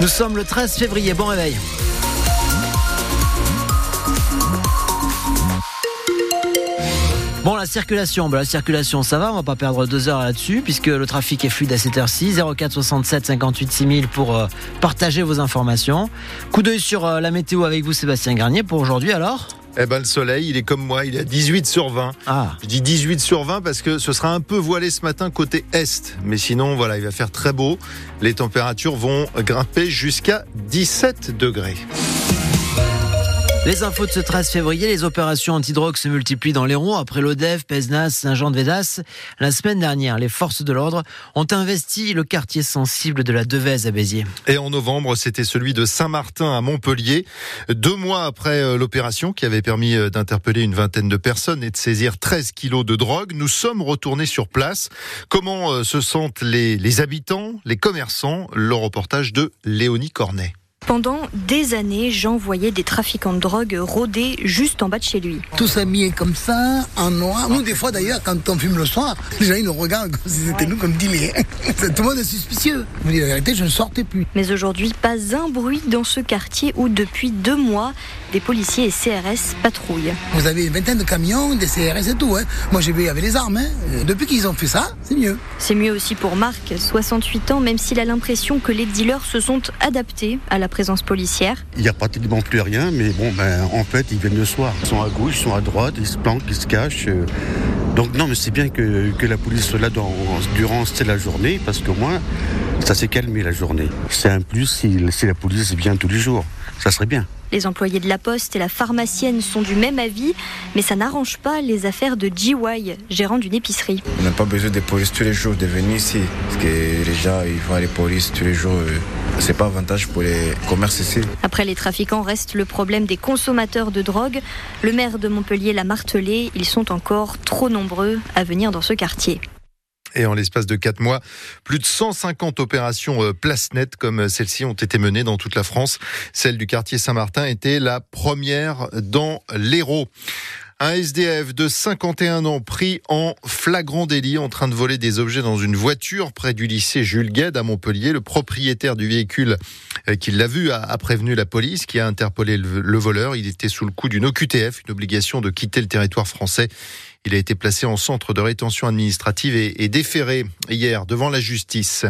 Nous sommes le 13 février. Bon réveil. Bon, la circulation, bah, la circulation, ça va, on va pas perdre deux heures là-dessus, puisque le trafic est fluide à cette heure-ci. 04 67 58 6000 pour euh, partager vos informations. Coup d'œil sur euh, la météo avec vous, Sébastien Garnier, pour aujourd'hui alors? Eh ben, le soleil, il est comme moi, il est à 18 sur 20. Ah. Je dis 18 sur 20 parce que ce sera un peu voilé ce matin côté est. Mais sinon, voilà, il va faire très beau. Les températures vont grimper jusqu'à 17 degrés. Les infos de ce 13 février, les opérations antidrogue se multiplient dans l'Hérault après l'Odef, Pesnas, Saint-Jean-de-Védas. La semaine dernière, les forces de l'ordre ont investi le quartier sensible de la Devèze à Béziers. Et en novembre, c'était celui de Saint-Martin à Montpellier. Deux mois après euh, l'opération qui avait permis euh, d'interpeller une vingtaine de personnes et de saisir 13 kilos de drogue, nous sommes retournés sur place. Comment euh, se sentent les, les habitants, les commerçants? Le reportage de Léonie Cornet. Pendant des années, Jean voyait des trafiquants de drogue rôder juste en bas de chez lui. Tous habillés comme ça, en noir. Nous, des fois d'ailleurs, quand on fume le soir, les gens ils nous regardent comme si c'était nous comme dealers. Tout le monde est suspicieux. Je vous dis la vérité, je ne sortais plus. Mais aujourd'hui, pas un bruit dans ce quartier où depuis deux mois, des policiers et CRS patrouillent. Vous avez une vingtaine de camions, des CRS et tout. Hein. Moi, j'ai vu avec les armes. Hein. Depuis qu'ils ont fait ça, c'est mieux. C'est mieux aussi pour Marc, 68 ans, même s'il a l'impression que les dealers se sont adaptés à la présence Il n'y a pratiquement plus rien, mais bon, ben, en fait, ils viennent le soir. Ils sont à gauche, ils sont à droite, ils se planquent, ils se cachent. Donc non, mais c'est bien que, que, la police soit là dans, durant la journée, parce qu'au moins, ça s'est calmé la journée. C'est un plus si, si la police vient tous les jours. Ça serait bien. Les employés de la Poste et la pharmacienne sont du même avis, mais ça n'arrange pas les affaires de GY, gérant d'une épicerie. On n'a pas besoin de police tous les jours de venir ici, parce que les gens ils vont à la police tous les jours. C'est pas avantage pour les commerces ici. Après les trafiquants reste le problème des consommateurs de drogue. Le maire de Montpellier l'a martelé, ils sont encore trop nombreux à venir dans ce quartier. Et en l'espace de quatre mois, plus de 150 opérations place nette comme celle-ci ont été menées dans toute la France. Celle du quartier Saint-Martin était la première dans l'Hérault. Un SDF de 51 ans pris en flagrant délit en train de voler des objets dans une voiture près du lycée Jules Gued à Montpellier. Le propriétaire du véhicule qui l'a vu a prévenu la police qui a interpellé le voleur. Il était sous le coup d'une OQTF, une obligation de quitter le territoire français. Il a été placé en centre de rétention administrative et, déféré hier devant la justice.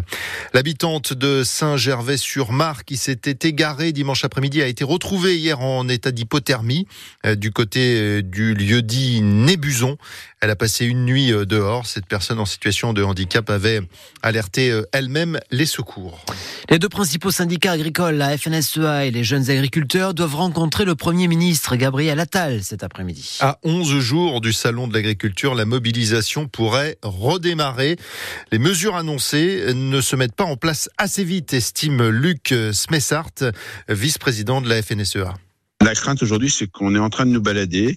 L'habitante de Saint-Gervais-sur-Mar qui s'était égarée dimanche après-midi a été retrouvée hier en état d'hypothermie du côté du lieu dit Nébuson. Elle a passé une nuit dehors. Cette personne en situation de handicap avait alerté elle-même les secours. Les deux principaux syndicats agricoles, la FNSEA et les jeunes agriculteurs, doivent rencontrer le Premier ministre Gabriel Attal cet après-midi. À 11 jours du salon de l'agriculture, la mobilisation pourrait redémarrer. Les mesures annoncées ne se mettent pas en place assez vite, estime Luc Smessart, vice-président de la FNSEA. La crainte aujourd'hui, c'est qu'on est en train de nous balader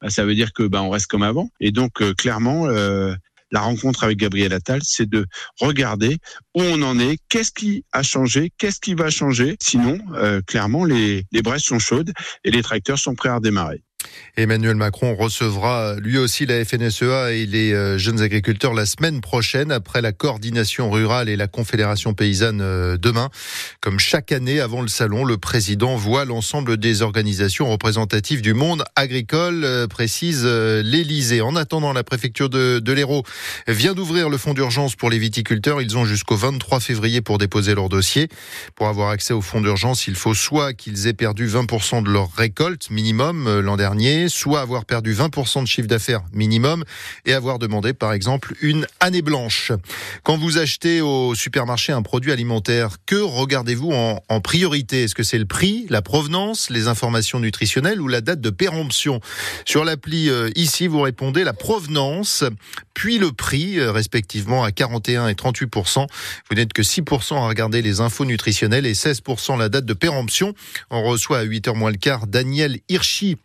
Bah, ça veut dire que bah, on reste comme avant. Et donc, euh, clairement, euh, la rencontre avec Gabriel Attal, c'est de regarder où on en est, qu'est-ce qui a changé, qu'est-ce qui va changer. Sinon, euh, clairement, les, les braises sont chaudes et les tracteurs sont prêts à redémarrer. Emmanuel Macron recevra lui aussi la FNSEA et les jeunes agriculteurs la semaine prochaine après la coordination rurale et la confédération paysanne demain. Comme chaque année avant le salon, le président voit l'ensemble des organisations représentatives du monde agricole, précise l'Élysée. En attendant, la préfecture de, de l'Hérault vient d'ouvrir le fonds d'urgence pour les viticulteurs. Ils ont jusqu'au 23 février pour déposer leur dossier. Pour avoir accès au fonds d'urgence, il faut soit qu'ils aient perdu 20% de leur récolte minimum l'an dernier, soit avoir perdu 20% de chiffre d'affaires minimum et avoir demandé par exemple une année blanche. Quand vous achetez au supermarché un produit alimentaire, que regardez-vous en, en priorité? Est-ce que c'est le prix, la provenance, les informations nutritionnelles ou la date de péremption? Sur l'appli euh, ici, vous répondez la provenance, puis le prix, euh, respectivement à 41 et 38% Vous n'êtes que 6% à regarder les infos nutritionnelles et 16% la date de péremption. On reçoit à 8h moins le quart Daniel Hirschi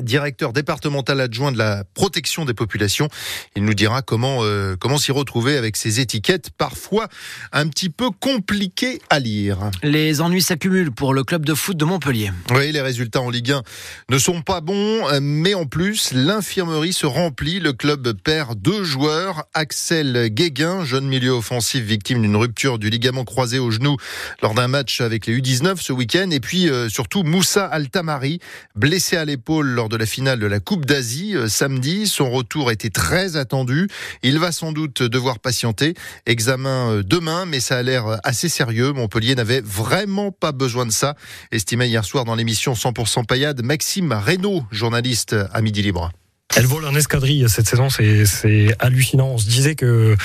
directeur départemental adjoint de la protection des populations. Il nous dira comment euh, comment s'y retrouver avec ces étiquettes parfois un petit peu compliquées à lire. Les ennuis s'accumulent pour le club de foot de Montpellier. Oui, les résultats en Ligue 1 ne sont pas bons, mais en plus, l'infirmerie se remplit. Le club perd deux joueurs. Axel Guéguin, jeune milieu offensif victime d'une rupture du ligament croisé au genou lors d'un match avec les U19 ce week-end. Et puis euh, surtout Moussa Altamari, blessé à l'épaule lors de la finale de la Coupe d'Asie euh, samedi. Son retour était très attendu. Il va sans doute devoir patienter. Examen euh, demain, mais ça a l'air assez sérieux. Montpellier n'avait vraiment pas besoin de ça. Estimé hier soir dans l'émission 100% Payade, Maxime Reynaud, journaliste à Midi Libre. Elle vole en escadrille cette saison, c'est hallucinant. On se disait que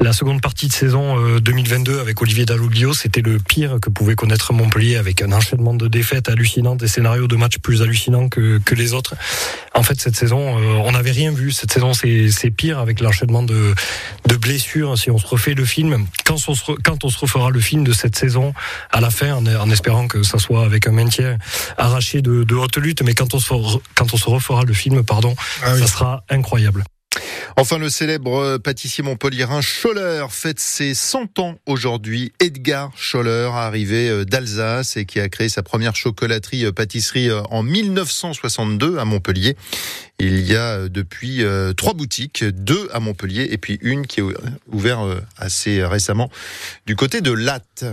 la seconde partie de saison 2022 euh, avec Olivier Dalloglio, c'était le pire que pouvait connaître Montpellier avec un enchaînement de défaites hallucinantes, des scénarios de matchs plus hallucinants que, que les autres. En fait, cette saison, euh, on n'avait rien vu. Cette saison, c'est pire avec l'enchaînement de, de blessures. Si on se refait le film, quand on, se, quand on se refera le film de cette saison, à la fin, en, espérant que ça soit avec un maintien arraché de, de haute lutte, mais quand on se, quand on se refera le film, pardon, ah ça sera incroyable. Enfin, le célèbre pâtissier montpelliérain Scholler fête ses 100 ans aujourd'hui. Edgar Scholler, arrivé euh, d'Alsace et qui a créé sa première chocolaterie euh, pâtisserie euh, en 1962 à Montpellier. Il y a depuis trois boutiques, deux à Montpellier et puis une qui est ouverte assez récemment du côté de Latte.